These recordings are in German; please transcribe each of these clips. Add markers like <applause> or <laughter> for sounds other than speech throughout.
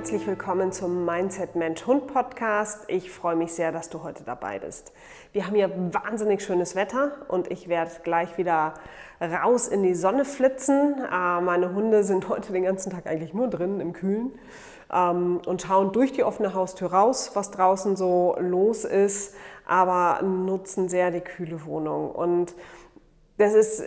Herzlich willkommen zum Mindset Mensch Hund Podcast. Ich freue mich sehr, dass du heute dabei bist. Wir haben hier wahnsinnig schönes Wetter und ich werde gleich wieder raus in die Sonne flitzen. Äh, meine Hunde sind heute den ganzen Tag eigentlich nur drin im Kühlen ähm, und schauen durch die offene Haustür raus, was draußen so los ist, aber nutzen sehr die kühle Wohnung. Und das ist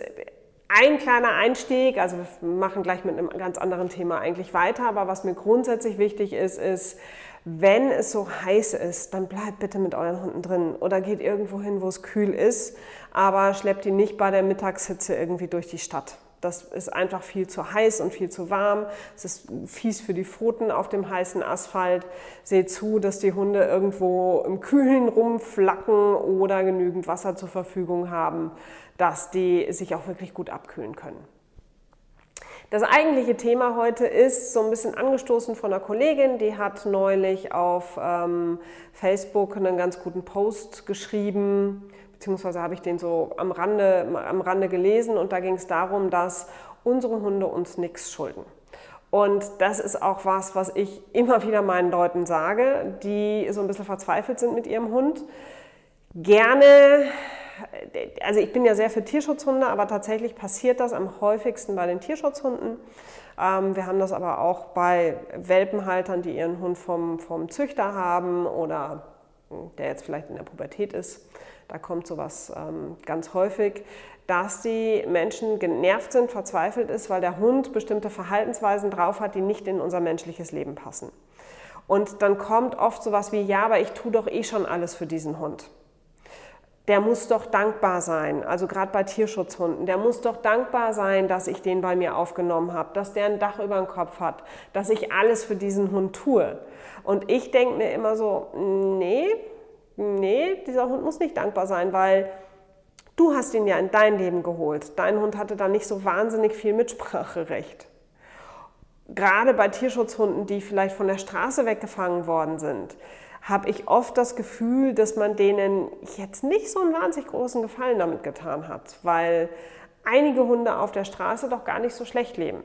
ein kleiner Einstieg, also wir machen gleich mit einem ganz anderen Thema eigentlich weiter, aber was mir grundsätzlich wichtig ist, ist, wenn es so heiß ist, dann bleibt bitte mit euren Hunden drin oder geht irgendwo hin, wo es kühl ist, aber schleppt die nicht bei der Mittagshitze irgendwie durch die Stadt. Das ist einfach viel zu heiß und viel zu warm. Es ist fies für die Pfoten auf dem heißen Asphalt. Seht zu, dass die Hunde irgendwo im Kühlen rumflacken oder genügend Wasser zur Verfügung haben, dass die sich auch wirklich gut abkühlen können. Das eigentliche Thema heute ist so ein bisschen angestoßen von einer Kollegin, die hat neulich auf ähm, Facebook einen ganz guten Post geschrieben beziehungsweise habe ich den so am Rande, am Rande gelesen und da ging es darum, dass unsere Hunde uns nichts schulden. Und das ist auch was, was ich <laughs> immer wieder meinen Leuten sage, die so ein bisschen verzweifelt sind mit ihrem Hund. Gerne, also ich bin ja sehr für Tierschutzhunde, aber tatsächlich passiert das am häufigsten bei den Tierschutzhunden. Ähm, wir haben das aber auch bei Welpenhaltern, die ihren Hund vom, vom Züchter haben oder der jetzt vielleicht in der Pubertät ist. Da kommt sowas ähm, ganz häufig, dass die Menschen genervt sind, verzweifelt ist, weil der Hund bestimmte Verhaltensweisen drauf hat, die nicht in unser menschliches Leben passen. Und dann kommt oft sowas wie, ja, aber ich tue doch eh schon alles für diesen Hund. Der muss doch dankbar sein, also gerade bei Tierschutzhunden, der muss doch dankbar sein, dass ich den bei mir aufgenommen habe, dass der ein Dach über dem Kopf hat, dass ich alles für diesen Hund tue. Und ich denke mir immer so, nee, nee, dieser Hund muss nicht dankbar sein, weil du hast ihn ja in dein Leben geholt. Dein Hund hatte da nicht so wahnsinnig viel Mitspracherecht. Gerade bei Tierschutzhunden, die vielleicht von der Straße weggefangen worden sind, habe ich oft das Gefühl, dass man denen jetzt nicht so einen wahnsinnig großen Gefallen damit getan hat, weil einige Hunde auf der Straße doch gar nicht so schlecht leben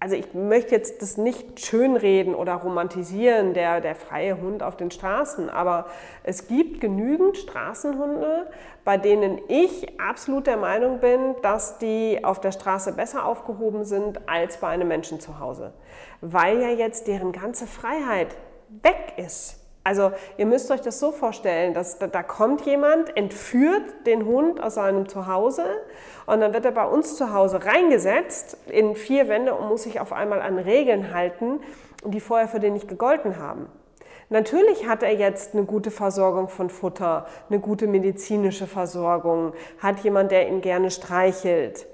also ich möchte jetzt das nicht schönreden oder romantisieren, der, der freie Hund auf den Straßen, aber es gibt genügend Straßenhunde, bei denen ich absolut der Meinung bin, dass die auf der Straße besser aufgehoben sind als bei einem Menschen zu Hause, weil ja jetzt deren ganze Freiheit weg ist. Also ihr müsst euch das so vorstellen, dass da, da, kommt jemand, entführt den Hund aus seinem Zuhause und dann wird er bei uns zu Hause reingesetzt in vier Wände und muss sich auf einmal an Regeln halten, die vorher für den nicht gegolten haben. Natürlich hat er jetzt eine gute Versorgung von Futter, eine gute medizinische Versorgung, hat jemand, der ihn gerne streichelt.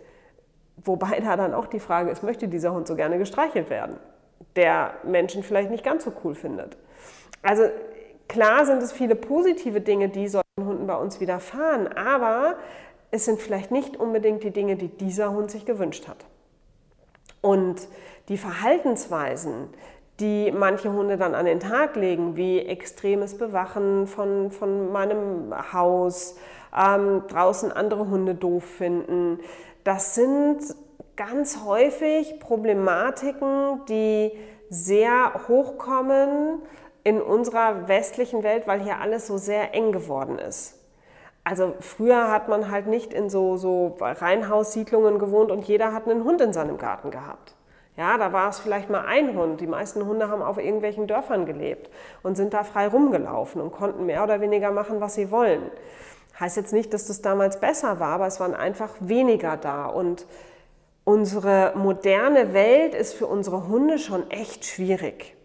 Wobei da dann auch die Frage ist, möchte dieser Hund so gerne gestreichelt werden? Der Menschen vielleicht nicht ganz so cool findet. Also klar sind es viele positive Dinge, die solchen Hunden bei uns widerfahren, aber es sind vielleicht nicht unbedingt die Dinge, die dieser Hund sich gewünscht hat. Und die Verhaltensweisen, die manche Hunde dann an den Tag legen, wie extremes Bewachen von, von meinem Haus, ähm, draußen andere Hunde doof finden, das sind ganz häufig Problematiken, die sehr hochkommen, in unserer westlichen Welt, weil hier alles so sehr eng geworden ist. Also früher hat man halt nicht in so, so Reihenhaussiedlungen gewohnt und jeder hat einen Hund in seinem Garten gehabt. Ja, da war es vielleicht mal ein Hund. Die meisten Hunde haben auf irgendwelchen Dörfern gelebt und sind da frei rumgelaufen und konnten mehr oder weniger machen, was sie wollen. Heißt jetzt nicht, dass das damals besser war, aber es waren einfach weniger da. Und unsere moderne Welt ist für unsere Hunde schon echt schwierig.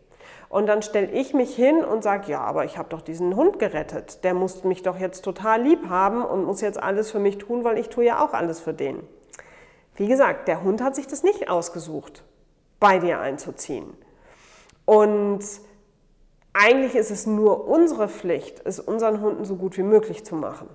Und dann stelle ich mich hin und sage, ja, aber ich habe doch diesen Hund gerettet. Der muss mich doch jetzt total lieb haben und muss jetzt alles für mich tun, weil ich tue ja auch alles für den. Wie gesagt, der Hund hat sich das nicht ausgesucht, bei dir einzuziehen. Und eigentlich ist es nur unsere Pflicht, es unseren Hunden so gut wie möglich zu machen.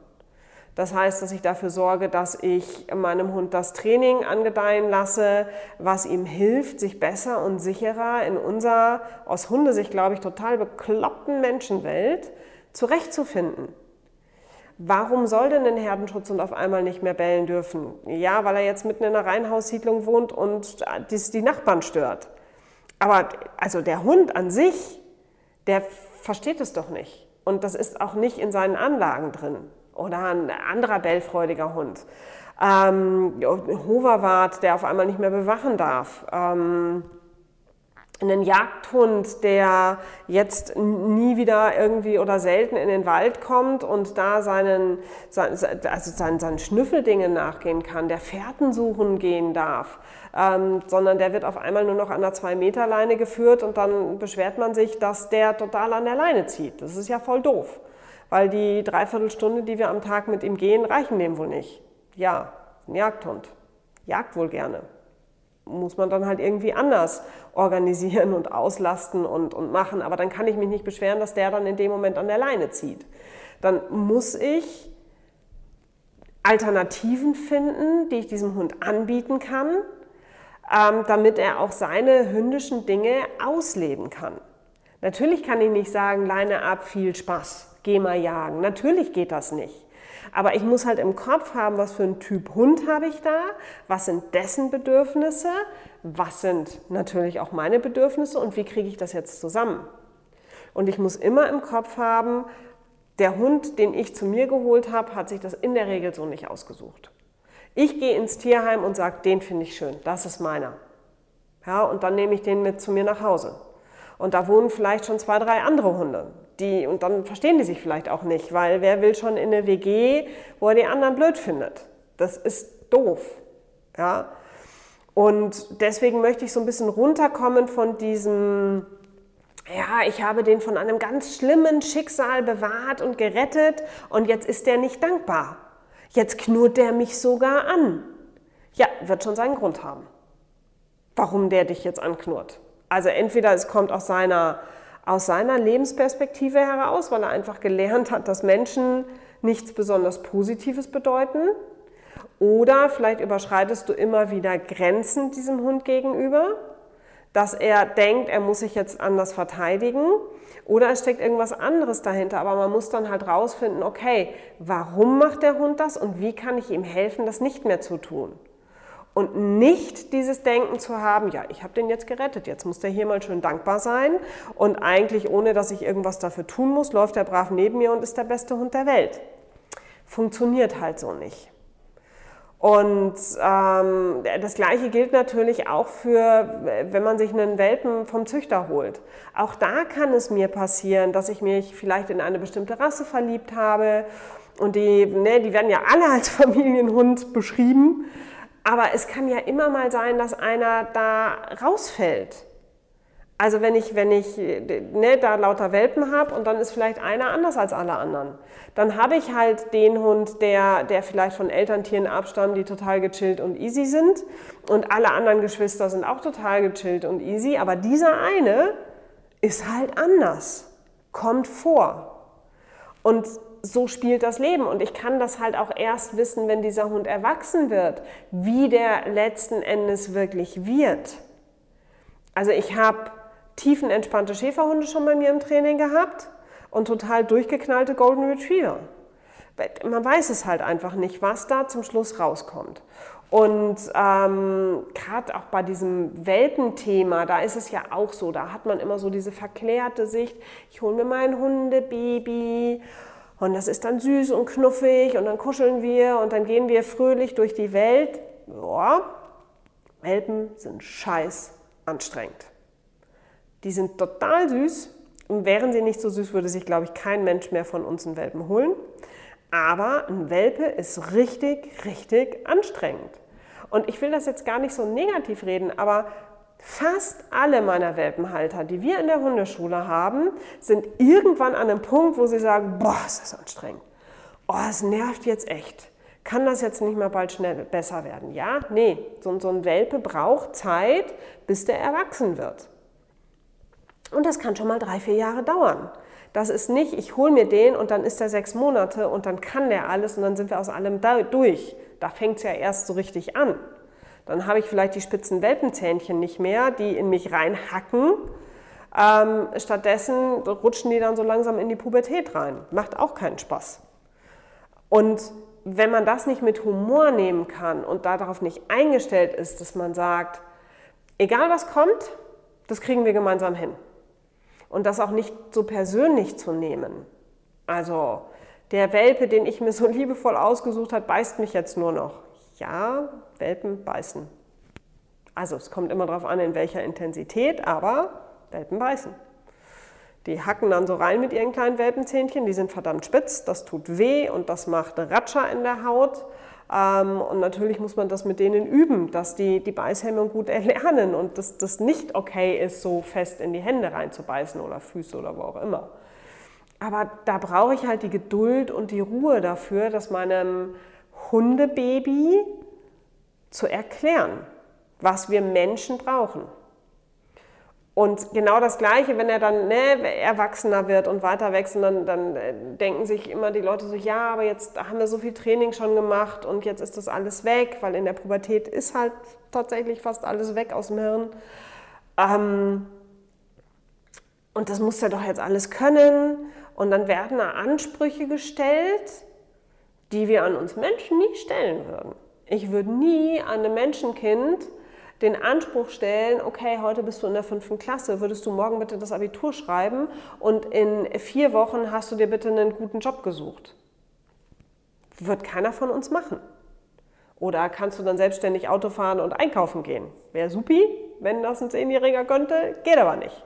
Das heißt, dass ich dafür sorge, dass ich meinem Hund das Training angedeihen lasse, was ihm hilft, sich besser und sicherer in unserer, aus Hundesicht glaube ich, total bekloppten Menschenwelt zurechtzufinden. Warum soll denn ein Herdenschutzhund auf einmal nicht mehr bellen dürfen? Ja, weil er jetzt mitten in einer Reihenhaussiedlung wohnt und die Nachbarn stört. Aber also der Hund an sich, der versteht es doch nicht. Und das ist auch nicht in seinen Anlagen drin. Oder ein anderer bellfreudiger Hund. Ähm, Hoverwart, der auf einmal nicht mehr bewachen darf. Ähm, einen Jagdhund, der jetzt nie wieder irgendwie oder selten in den Wald kommt und da seinen, also seinen, seinen Schnüffeldingen nachgehen kann, der Fährten suchen gehen darf, ähm, sondern der wird auf einmal nur noch an der Zwei-Meter-Leine geführt und dann beschwert man sich, dass der total an der Leine zieht. Das ist ja voll doof, weil die Dreiviertelstunde, die wir am Tag mit ihm gehen, reichen dem wohl nicht. Ja, ein Jagdhund. Jagt wohl gerne muss man dann halt irgendwie anders organisieren und auslasten und, und machen. Aber dann kann ich mich nicht beschweren, dass der dann in dem Moment an der Leine zieht. Dann muss ich Alternativen finden, die ich diesem Hund anbieten kann, ähm, damit er auch seine hündischen Dinge ausleben kann. Natürlich kann ich nicht sagen, Leine ab, viel Spaß, geh mal jagen. Natürlich geht das nicht. Aber ich muss halt im Kopf haben, was für ein Typ Hund habe ich da, was sind dessen Bedürfnisse, was sind natürlich auch meine Bedürfnisse und wie kriege ich das jetzt zusammen. Und ich muss immer im Kopf haben, der Hund, den ich zu mir geholt habe, hat sich das in der Regel so nicht ausgesucht. Ich gehe ins Tierheim und sage, den finde ich schön, das ist meiner. Ja, und dann nehme ich den mit zu mir nach Hause. Und da wohnen vielleicht schon zwei, drei andere Hunde die, und dann verstehen die sich vielleicht auch nicht, weil wer will schon in eine WG, wo er die anderen blöd findet? Das ist doof. Ja? Und deswegen möchte ich so ein bisschen runterkommen von diesem, ja, ich habe den von einem ganz schlimmen Schicksal bewahrt und gerettet und jetzt ist der nicht dankbar. Jetzt knurrt der mich sogar an. Ja, wird schon seinen Grund haben, warum der dich jetzt anknurrt. Also entweder es kommt aus seiner aus seiner Lebensperspektive heraus, weil er einfach gelernt hat, dass Menschen nichts besonders Positives bedeuten. Oder vielleicht überschreitest du immer wieder Grenzen diesem Hund gegenüber, dass er denkt, er muss sich jetzt anders verteidigen. Oder es steckt irgendwas anderes dahinter, aber man muss dann halt rausfinden, okay, warum macht der Hund das und wie kann ich ihm helfen, das nicht mehr zu tun? Und nicht dieses Denken zu haben, ja, ich habe den jetzt gerettet, jetzt muss der hier mal schön dankbar sein und eigentlich ohne, dass ich irgendwas dafür tun muss, läuft er brav neben mir und ist der beste Hund der Welt. Funktioniert halt so nicht. Und ähm, das Gleiche gilt natürlich auch für, wenn man sich einen Welpen vom Züchter holt. Auch da kann es mir passieren, dass ich mich vielleicht in eine bestimmte Rasse verliebt habe und die, ne, die werden ja alle als <laughs> Familienhund beschrieben. Aber es kann ja immer mal sein, dass einer da rausfällt. Also wenn ich, wenn ich ne, da lauter Welpen habe und dann ist vielleicht einer anders als alle anderen, dann habe ich halt den Hund, der, der vielleicht von Elterntieren abstammt, die total gechillt und easy sind und alle anderen Geschwister sind auch total gechillt und easy, aber dieser eine ist halt anders, kommt vor. Und so spielt das Leben. Und ich kann das halt auch erst wissen, wenn dieser Hund erwachsen wird, wie der letzten Endes wirklich wird. Also ich habe tiefenentspannte Schäferhunde schon bei mir im Training gehabt und total durchgeknallte Golden Retriever. Man weiß es halt einfach nicht, was da zum Schluss rauskommt. Und ähm, gerade auch bei diesem Welpenthema, da ist es ja auch so, da hat man immer so diese verklärte Sicht, ich hole mir mein Hundebaby und das ist dann süß und knuffig und dann kuscheln wir und dann gehen wir fröhlich durch die Welt. Boah, Welpen sind scheiß anstrengend. Die sind total süß und wären sie nicht so süß, würde sich, glaube ich, kein Mensch mehr von uns einen Welpen holen. Aber ein Welpe ist richtig, richtig anstrengend. Und ich will das jetzt gar nicht so negativ reden, aber Fast alle meiner Welpenhalter, die wir in der Hundeschule haben, sind irgendwann an einem Punkt, wo sie sagen, boah, ist das anstrengend. Oh, es nervt jetzt echt. Kann das jetzt nicht mal bald schnell besser werden? Ja, nee, so, so ein Welpe braucht Zeit, bis der erwachsen wird. Und das kann schon mal drei, vier Jahre dauern. Das ist nicht, ich hole mir den und dann ist er sechs Monate und dann kann der alles und dann sind wir aus allem durch. Da fängt es ja erst so richtig an. Dann habe ich vielleicht die spitzen Welpenzähnchen nicht mehr, die in mich reinhacken. Ähm, stattdessen rutschen die dann so langsam in die Pubertät rein. Macht auch keinen Spaß. Und wenn man das nicht mit Humor nehmen kann und darauf nicht eingestellt ist, dass man sagt, egal was kommt, Das kriegen wir gemeinsam hin. Und das auch nicht so persönlich zu nehmen. Also der Welpe, den ich mir so liebevoll ausgesucht habe, beißt mich jetzt nur noch. Ja, Welpen beißen. Also es kommt immer darauf an, in welcher Intensität, aber Welpen beißen. Die hacken dann so rein mit ihren kleinen Welpenzähnchen, die sind verdammt spitz, das tut weh und das macht Ratscher in der Haut. Ähm, und natürlich muss man das mit denen üben, dass die die Beißhemmung gut erlernen und dass das nicht okay ist, so fest in die Hände reinzubeißen oder Füße oder wo auch immer. Aber da brauche ich halt die Geduld und die Ruhe dafür, das meinem Hundebaby zu erklären, was wir Menschen brauchen. Und genau das Gleiche, wenn er dann ne, erwachsener wird und weiter wächst, dann, dann äh, denken sich immer die Leute so, ja, aber jetzt haben wir so viel Training schon gemacht und jetzt ist das alles weg, weil in der Pubertät ist halt tatsächlich fast alles weg aus dem Hirn. Ähm, und das muss er doch jetzt alles können. Und dann werden da Ansprüche gestellt, die wir an uns Menschen nie stellen würden. Ich würde nie an einem Menschenkind den Anspruch stellen, okay, heute bist du in der fünften Klasse, würdest du morgen bitte das Abitur schreiben und in vier Wochen hast du dir bitte einen guten Job gesucht. Wird keiner von uns machen. Oder kannst du dann selbstständig Auto fahren und einkaufen gehen? Wäre supi, wenn das ein Zehnjähriger könnte, geht aber nicht.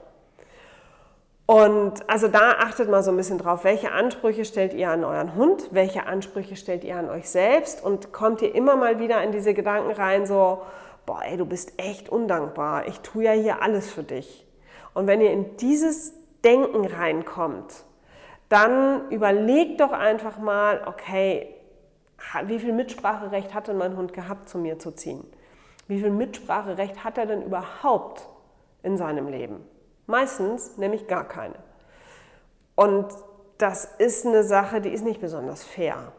Und also da achtet mal so ein bisschen drauf, welche Ansprüche stellt ihr an euren Hund, welche Ansprüche stellt ihr an euch selbst und kommt ihr immer mal wieder in diese Gedanken rein, so, boah, ey, du bist echt undankbar, ich tue ja hier alles für dich. Und wenn ihr in dieses Denken reinkommt, dann überlegt doch einfach mal, okay, wie viel Mitspracherecht hat denn mein Hund gehabt, zu mir zu ziehen? Wie viel Mitspracherecht hat er denn überhaupt in seinem Leben? Meistens nämlich gar keine. Und das ist eine Sache, die ist nicht besonders fair.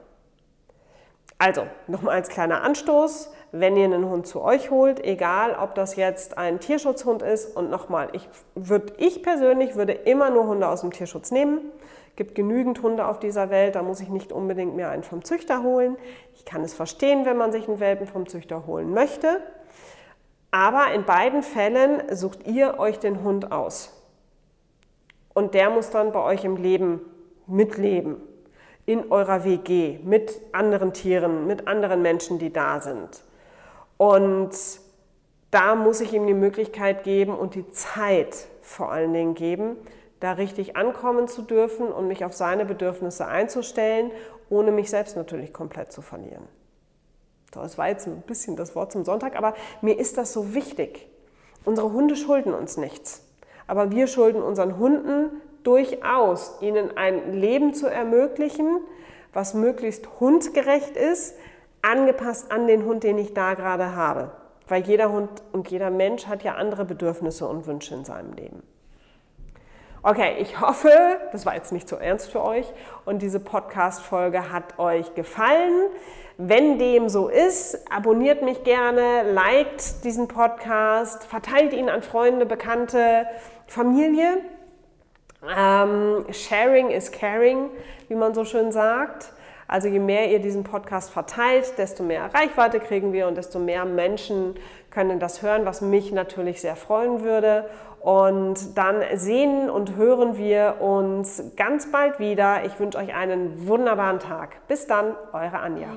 Also, nochmal als kleiner Anstoß, wenn ihr einen Hund zu euch holt, egal ob das jetzt ein Tierschutzhund ist und nochmal, ich, würd, ich persönlich würde immer nur Hunde aus dem Tierschutz nehmen. Es gibt genügend Hunde auf dieser Welt, da muss ich nicht unbedingt mehr einen vom Züchter holen. Ich kann es verstehen, wenn man sich einen Welpen vom Züchter holen möchte. Aber in beiden Fällen sucht ihr euch den Hund aus. Und der muss dann bei euch im Leben mitleben in eurer WG mit anderen Tieren, mit anderen Menschen, die da sind. Und da muss ich ihm die Möglichkeit geben und die Zeit vor allen Dingen geben, da richtig ankommen zu dürfen und mich auf seine Bedürfnisse einzustellen, ohne mich selbst natürlich komplett zu verlieren. Das war jetzt ein bisschen das Wort zum Sonntag, aber mir ist das so wichtig. Unsere Hunde schulden uns nichts, aber wir schulden unseren Hunden durchaus, ihnen ein Leben zu ermöglichen, was möglichst hundgerecht ist, angepasst an den Hund, den ich da gerade habe. Weil jeder Hund und jeder Mensch hat ja andere Bedürfnisse und Wünsche in seinem Leben. Okay, ich hoffe, das war jetzt nicht so ernst für euch und diese Podcast-Folge hat euch gefallen. Wenn dem so ist, abonniert mich gerne, liked diesen Podcast, verteilt ihn an Freunde, Bekannte, Familie. Ähm, sharing is caring, wie man so schön sagt. Also je mehr ihr diesen Podcast verteilt, desto mehr Reichweite kriegen wir und desto mehr Menschen können das hören, was mich natürlich sehr freuen würde. Und dann sehen und hören wir uns ganz bald wieder. Ich wünsche euch einen wunderbaren Tag. Bis dann, eure Anja.